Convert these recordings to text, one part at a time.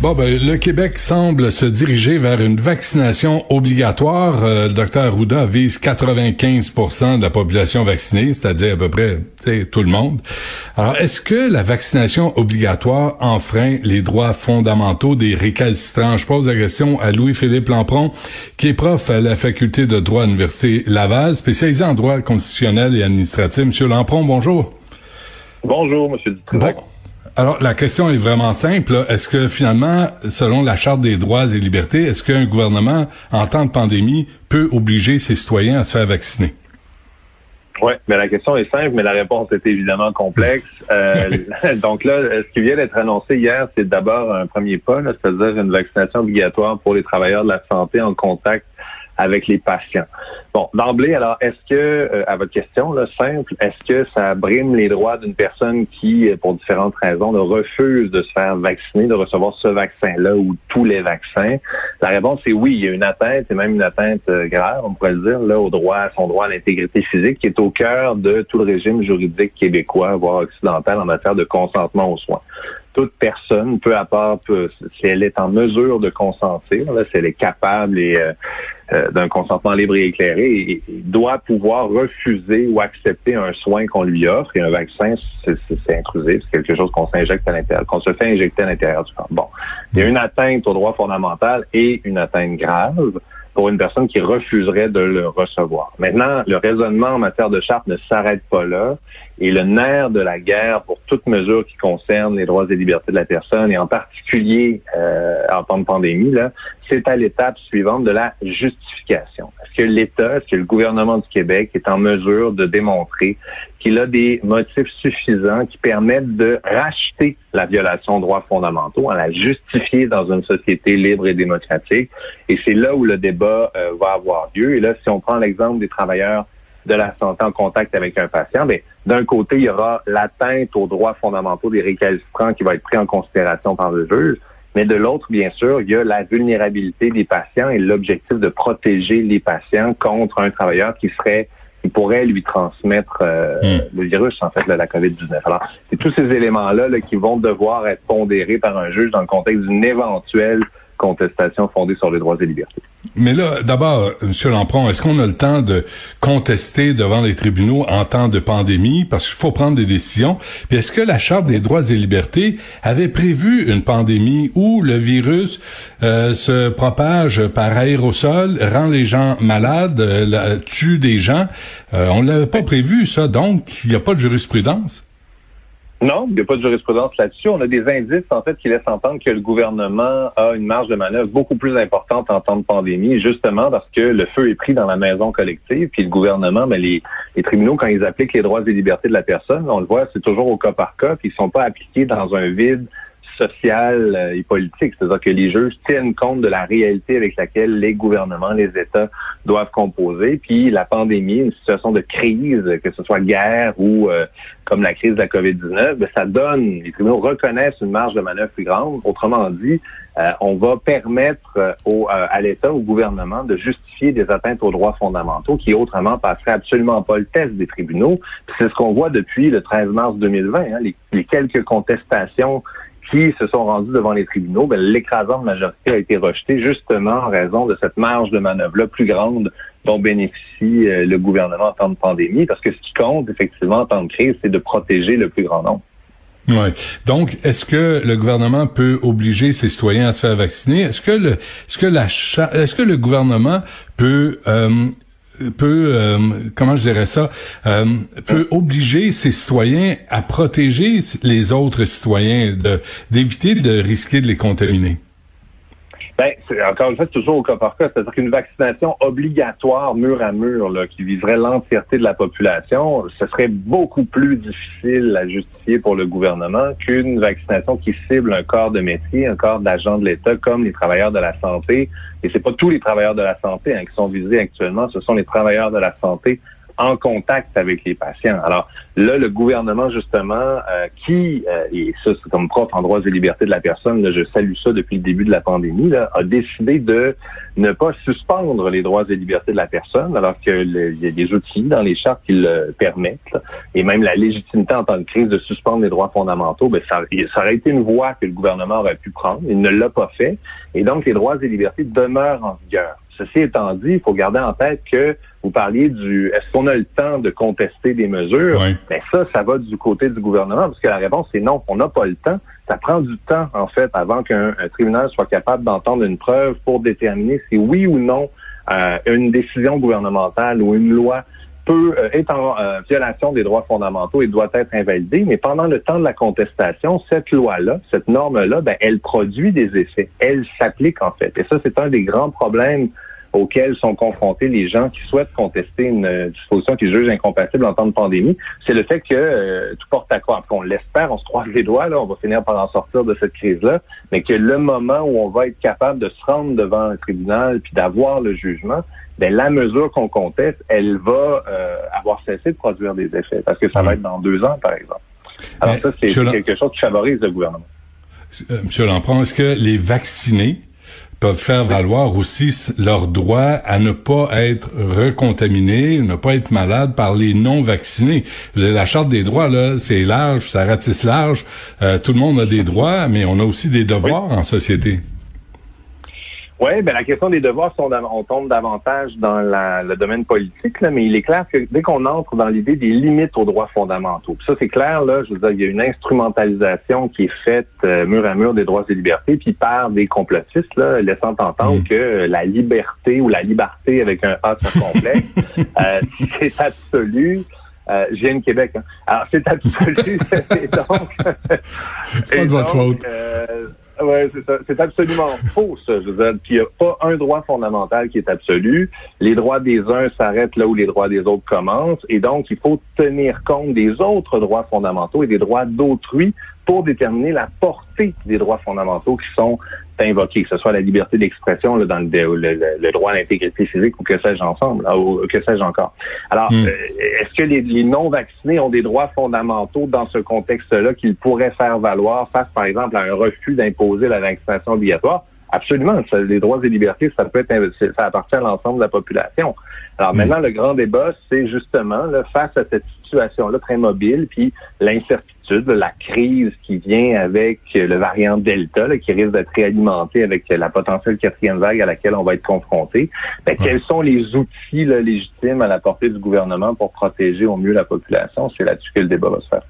Bon, ben, le Québec semble se diriger vers une vaccination obligatoire. Euh, le docteur Arruda vise 95% de la population vaccinée, c'est-à-dire à peu près tout le monde. Alors, est-ce que la vaccination obligatoire enfreint les droits fondamentaux des récalcitrants? Je pose la question à Louis-Philippe Lampron, qui est prof à la faculté de droit à l'Université Laval, spécialisé en droit constitutionnel et administratif. Monsieur Lampron, bonjour. Bonjour, Monsieur Dutrisac. Alors, la question est vraiment simple. Est-ce que finalement, selon la Charte des droits et libertés, est-ce qu'un gouvernement, en temps de pandémie, peut obliger ses citoyens à se faire vacciner? Oui, mais la question est simple, mais la réponse est évidemment complexe. Euh, donc là, ce qui vient d'être annoncé hier, c'est d'abord un premier pas, c'est-à-dire une vaccination obligatoire pour les travailleurs de la santé en contact avec les patients. Bon, d'emblée, alors, est-ce que, euh, à votre question, simple, est-ce que ça brime les droits d'une personne qui, euh, pour différentes raisons, refuse de se faire vacciner, de recevoir ce vaccin-là ou tous les vaccins? La réponse est oui, il y a une atteinte, et même une atteinte euh, grave, on pourrait le dire, là, au droit, son droit à l'intégrité physique, qui est au cœur de tout le régime juridique québécois, voire occidental, en matière de consentement aux soins toute personne, peu à part si elle est en mesure de consentir, là, si elle est capable et euh, d'un consentement libre et éclairé, doit pouvoir refuser ou accepter un soin qu'on lui offre. Et un vaccin, c'est intrusif, c'est quelque chose qu'on s'injecte à l'intérieur, qu'on se fait injecter à l'intérieur du corps. Bon, il y a une atteinte au droit fondamental et une atteinte grave pour une personne qui refuserait de le recevoir. Maintenant, le raisonnement en matière de charte ne s'arrête pas là et le nerf de la guerre pour toute mesure qui concerne les droits et libertés de la personne et en particulier euh, en temps de pandémie, là, c'est à l'étape suivante de la justification. Est-ce que l'État, est-ce que le gouvernement du Québec est en mesure de démontrer qu'il a des motifs suffisants qui permettent de racheter la violation de droits fondamentaux, à la justifier dans une société libre et démocratique? Et c'est là où le débat euh, va avoir lieu. Et là, si on prend l'exemple des travailleurs de la santé en contact avec un patient, bien, d'un côté, il y aura l'atteinte aux droits fondamentaux des récalcitrants qui va être pris en considération par le juge. Mais de l'autre, bien sûr, il y a la vulnérabilité des patients et l'objectif de protéger les patients contre un travailleur qui serait qui pourrait lui transmettre euh, hmm. le virus, en fait, la COVID-19. Alors, c'est tous ces éléments-là là, qui vont devoir être pondérés par un juge dans le contexte d'une éventuelle contestation fondée sur les droits et libertés. Mais là, d'abord, M. Lampron, est-ce qu'on a le temps de contester devant les tribunaux en temps de pandémie? Parce qu'il faut prendre des décisions. Puis est-ce que la Charte des droits et libertés avait prévu une pandémie où le virus euh, se propage par aérosol, rend les gens malades, euh, tue des gens? Euh, on l'avait pas prévu, ça. Donc, il n'y a pas de jurisprudence. Non, il n'y a pas de jurisprudence là-dessus. On a des indices, en fait, qui laissent entendre que le gouvernement a une marge de manœuvre beaucoup plus importante en temps de pandémie, justement parce que le feu est pris dans la maison collective, puis le gouvernement, mais les, les tribunaux, quand ils appliquent les droits et libertés de la personne, on le voit, c'est toujours au cas par cas, puis ils sont pas appliqués dans un vide social euh, et politique. C'est-à-dire que les juges tiennent compte de la réalité avec laquelle les gouvernements, les États doivent composer. Puis la pandémie, une situation de crise, que ce soit guerre ou euh, comme la crise de la COVID-19, ben, ça donne, les tribunaux reconnaissent une marge de manœuvre plus grande. Autrement dit, euh, on va permettre au, à l'État, au gouvernement, de justifier des atteintes aux droits fondamentaux qui autrement passeraient absolument pas le test des tribunaux. C'est ce qu'on voit depuis le 13 mars 2020. Hein, les, les quelques contestations qui se sont rendus devant les tribunaux, ben, l'écrasante majorité a été rejetée justement en raison de cette marge de manœuvre-là plus grande dont bénéficie euh, le gouvernement en temps de pandémie, parce que ce qui compte effectivement en temps de crise, c'est de protéger le plus grand nombre. Ouais. Donc, est-ce que le gouvernement peut obliger ses citoyens à se faire vacciner? Est-ce que le, est-ce que la, est-ce que le gouvernement peut euh, peut, euh, comment je dirais ça, euh, peut obliger ses citoyens à protéger les autres citoyens, de d'éviter de risquer de les contaminer. Ben, encore une fois, toujours au cas par cas. C'est-à-dire qu'une vaccination obligatoire mur à mur qui viserait l'entièreté de la population, ce serait beaucoup plus difficile à justifier pour le gouvernement qu'une vaccination qui cible un corps de métier, un corps d'agent de l'État comme les travailleurs de la santé. Et c'est pas tous les travailleurs de la santé hein, qui sont visés actuellement, ce sont les travailleurs de la santé en contact avec les patients. Alors là, le gouvernement, justement, euh, qui, euh, et ça c'est comme prof en droits et libertés de la personne, là, je salue ça depuis le début de la pandémie, là, a décidé de ne pas suspendre les droits et libertés de la personne, alors qu'il y a des outils dans les chartes qui le permettent, et même la légitimité en temps de crise de suspendre les droits fondamentaux, ben, ça, ça aurait été une voie que le gouvernement aurait pu prendre. Il ne l'a pas fait. Et donc, les droits et libertés demeurent en vigueur. Ceci étant dit, il faut garder en tête que vous parliez du est-ce qu'on a le temps de contester des mesures? Oui. Ben, ça, ça va du côté du gouvernement, parce que la réponse est non, on n'a pas le temps. Ça prend du temps, en fait, avant qu'un tribunal soit capable d'entendre une preuve pour déterminer si oui ou non euh, une décision gouvernementale ou une loi peut euh, être en euh, violation des droits fondamentaux et doit être invalidée, mais pendant le temps de la contestation, cette loi-là, cette norme-là, ben, elle produit des effets. Elle s'applique en fait. Et ça, c'est un des grands problèmes auxquels sont confrontés les gens qui souhaitent contester une euh, disposition qu'ils jugent incompatible en temps de pandémie, c'est le fait que euh, tout porte à quoi? On l'espère, on se croise les doigts, là, on va finir par en sortir de cette crise-là, mais que le moment où on va être capable de se rendre devant un tribunal puis d'avoir le jugement, ben, la mesure qu'on conteste, elle va euh, avoir cessé de produire des effets, parce que ça va être dans deux ans, par exemple. Alors ça, c'est quelque chose qui favorise le gouvernement. Monsieur Lampron, est-ce que les vaccinés peuvent faire valoir aussi leur droit à ne pas être recontaminés, ne pas être malades par les non vaccinés. Vous avez la charte des droits là, c'est large, ça ratisse large. Euh, tout le monde a des droits, mais on a aussi des devoirs en société. Oui, ben la question des devoirs, sont, on tombe davantage dans la, le domaine politique, là, mais il est clair que dès qu'on entre dans l'idée des limites aux droits fondamentaux, ça c'est clair, là, je veux dire, il y a une instrumentalisation qui est faite euh, mur à mur des droits et libertés, puis par des complotistes, là, laissant entendre mm. que la liberté ou la liberté avec un A complexe, euh, c'est absolu. Euh, je viens de Québec. Hein. Alors, c'est absolu. donc, c'est pas de votre faute. Euh, oui, c'est ça. C'est absolument faux, ça, je veux dire. Puis il n'y a pas un droit fondamental qui est absolu. Les droits des uns s'arrêtent là où les droits des autres commencent. Et donc, il faut tenir compte des autres droits fondamentaux et des droits d'autrui pour déterminer la portée des droits fondamentaux qui sont invoqués, que ce soit la liberté d'expression dans le, le, droit à l'intégrité physique ou que sais-je ensemble, ou que sais-je encore. Alors, hmm. euh, est-ce que les, les non-vaccinés ont des droits fondamentaux dans ce contexte-là qu'ils pourraient faire valoir face, par exemple, à un refus d'imposer la vaccination obligatoire? Absolument. les droits et libertés, ça peut être, ça appartient à l'ensemble de la population. Alors maintenant, le grand débat, c'est justement là, face à cette situation-là très mobile, puis l'incertitude, la crise qui vient avec le variant Delta, qui risque d'être réalimenté avec la potentielle quatrième vague à laquelle on va être confronté. Ben, quels sont les outils légitimes à la portée du gouvernement pour protéger au mieux la population? C'est là-dessus que le débat va se faire.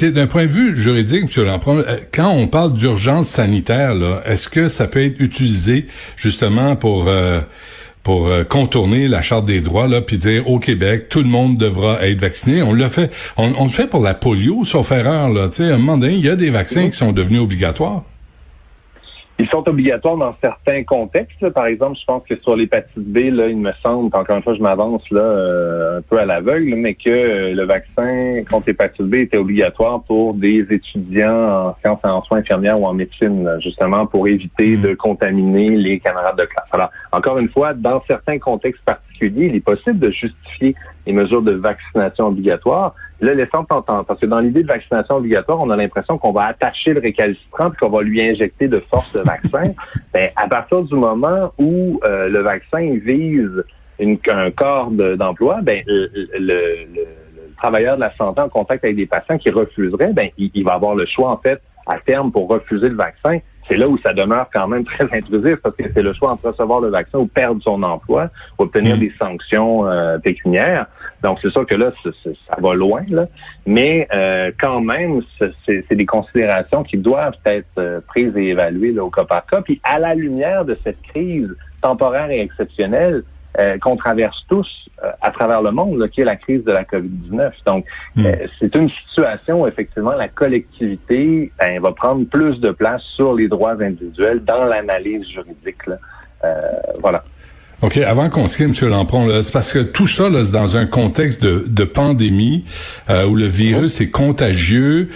D'un point de vue juridique, M. Lampron, euh, quand on parle d'urgence sanitaire, est-ce que ça peut être utilisé justement pour euh, pour euh, contourner la charte des droits là, puis dire au Québec tout le monde devra être vacciné? On le fait, on, le fait pour la polio, sauf erreur là. Tu sais, à un moment donné, il y a des vaccins qui sont devenus obligatoires. Ils sont obligatoires dans certains contextes. Par exemple, je pense que sur l'hépatite B, là, il me semble, encore une fois, je m'avance là euh, un peu à l'aveugle, mais que euh, le vaccin contre l'hépatite B était obligatoire pour des étudiants en sciences en soins infirmières ou en médecine, justement pour éviter mmh. de contaminer les camarades de classe. Alors, encore une fois, dans certains contextes particuliers, il est possible de justifier les mesures de vaccination obligatoire. Là, laissant entendre, parce que dans l'idée de vaccination obligatoire, on a l'impression qu'on va attacher le récalcitrant et qu'on va lui injecter de force le vaccin. ben, à partir du moment où euh, le vaccin vise une, un corps d'emploi, ben, le, le, travailleur de la santé en contact avec des patients qui refuseraient, ben, il va avoir le choix, en fait, à terme pour refuser le vaccin c'est là où ça demeure quand même très intrusif parce que c'est le choix entre recevoir le vaccin ou perdre son emploi ou obtenir mm. des sanctions euh, pécuniaires. Donc c'est sûr que là, ça va loin, là. mais euh, quand même, c'est des considérations qui doivent être euh, prises et évaluées là, au cas par cas. Puis à la lumière de cette crise temporaire et exceptionnelle, euh, qu'on traverse tous euh, à travers le monde, qui est la crise de la COVID-19. Donc, hmm. euh, c'est une situation où effectivement la collectivité ben, va prendre plus de place sur les droits individuels dans l'analyse juridique. Là. voilà. OK, avant qu'on se quitte, M. Lampron, c'est parce que tout ça, c'est dans un contexte de, de pandémie où le virus est contagieux.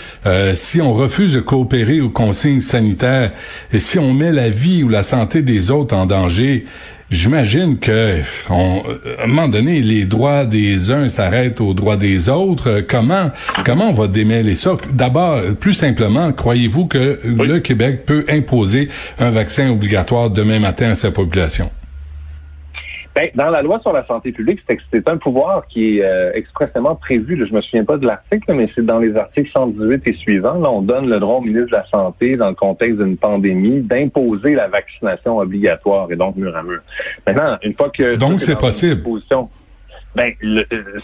si on refuse de coopérer aux consignes sanitaires et si on met la vie ou la santé des autres en danger, j'imagine que on, à un moment donné, les droits des uns s'arrêtent aux droits des autres. Comment comment on va démêler ça? D'abord, plus simplement, croyez-vous que le Québec peut imposer un vaccin obligatoire demain matin à sa population? Ben, dans la loi sur la santé publique, c'est un pouvoir qui est euh, expressément prévu. Là, je me souviens pas de l'article, mais c'est dans les articles 118 et suivants. Là, on donne le droit au ministre de la Santé, dans le contexte d'une pandémie, d'imposer la vaccination obligatoire et donc mur à mur. Maintenant, une fois que donc c'est possible. Ben,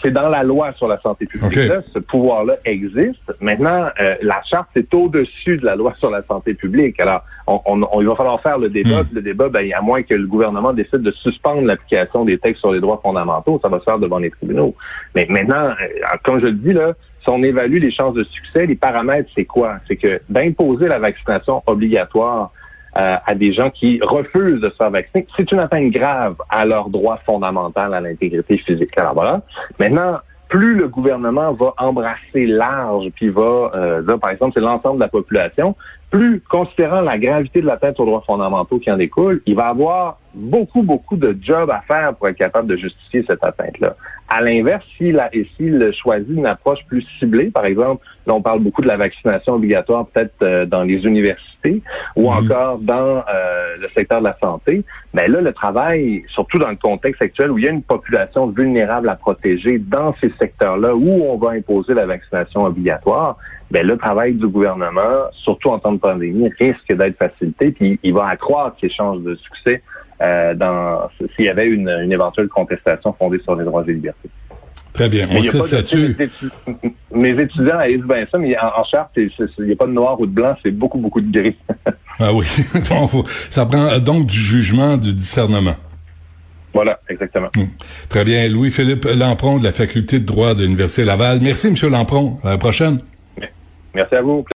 c'est dans la loi sur la santé publique. ce pouvoir-là existe. Maintenant, euh, la charte c'est au-dessus de la loi sur la santé publique. Alors, on, on, il va falloir faire le débat. Hmm. Le débat, ben, à moins que le gouvernement décide de suspendre l'application des textes sur les droits fondamentaux, ça va se faire devant les tribunaux. Mais maintenant, euh, comme je le dis là, si on évalue les chances de succès, les paramètres, c'est quoi? C'est que d'imposer la vaccination obligatoire euh, à des gens qui refusent de se faire vacciner, c'est une atteinte grave à leur droit fondamental à l'intégrité physique. Alors voilà. Maintenant, plus le gouvernement va embrasser large, puis va, euh, là, par exemple, c'est l'ensemble de la population, plus, considérant la gravité de l'atteinte aux droits fondamentaux qui en découle, il va avoir beaucoup, beaucoup de jobs à faire pour être capable de justifier cette atteinte-là. À l'inverse, s'il s'il choisit une approche plus ciblée, par exemple, là on parle beaucoup de la vaccination obligatoire peut-être euh, dans les universités ou mhm. encore dans euh, le secteur de la santé, mais là le travail, surtout dans le contexte actuel où il y a une population vulnérable à protéger dans ces secteurs-là où on va imposer la vaccination obligatoire, ben le travail du gouvernement, surtout en temps de pandémie, risque d'être facilité, puis il va accroître les chances de succès euh, dans s'il y avait une, éventuelle contestation fondée sur les droits et libertés. Très bien. On sait Mes étudiants disent bien ça, mais en, charte, il n'y a pas de noir ou de blanc, c'est beaucoup, beaucoup de gris. ah oui. ça prend donc du jugement, du discernement. Voilà, exactement. Hmm. Très bien. Louis-Philippe Lampron de la Faculté de droit de l'Université Laval. Merci, M. Lampron. À la prochaine. Merci à vous.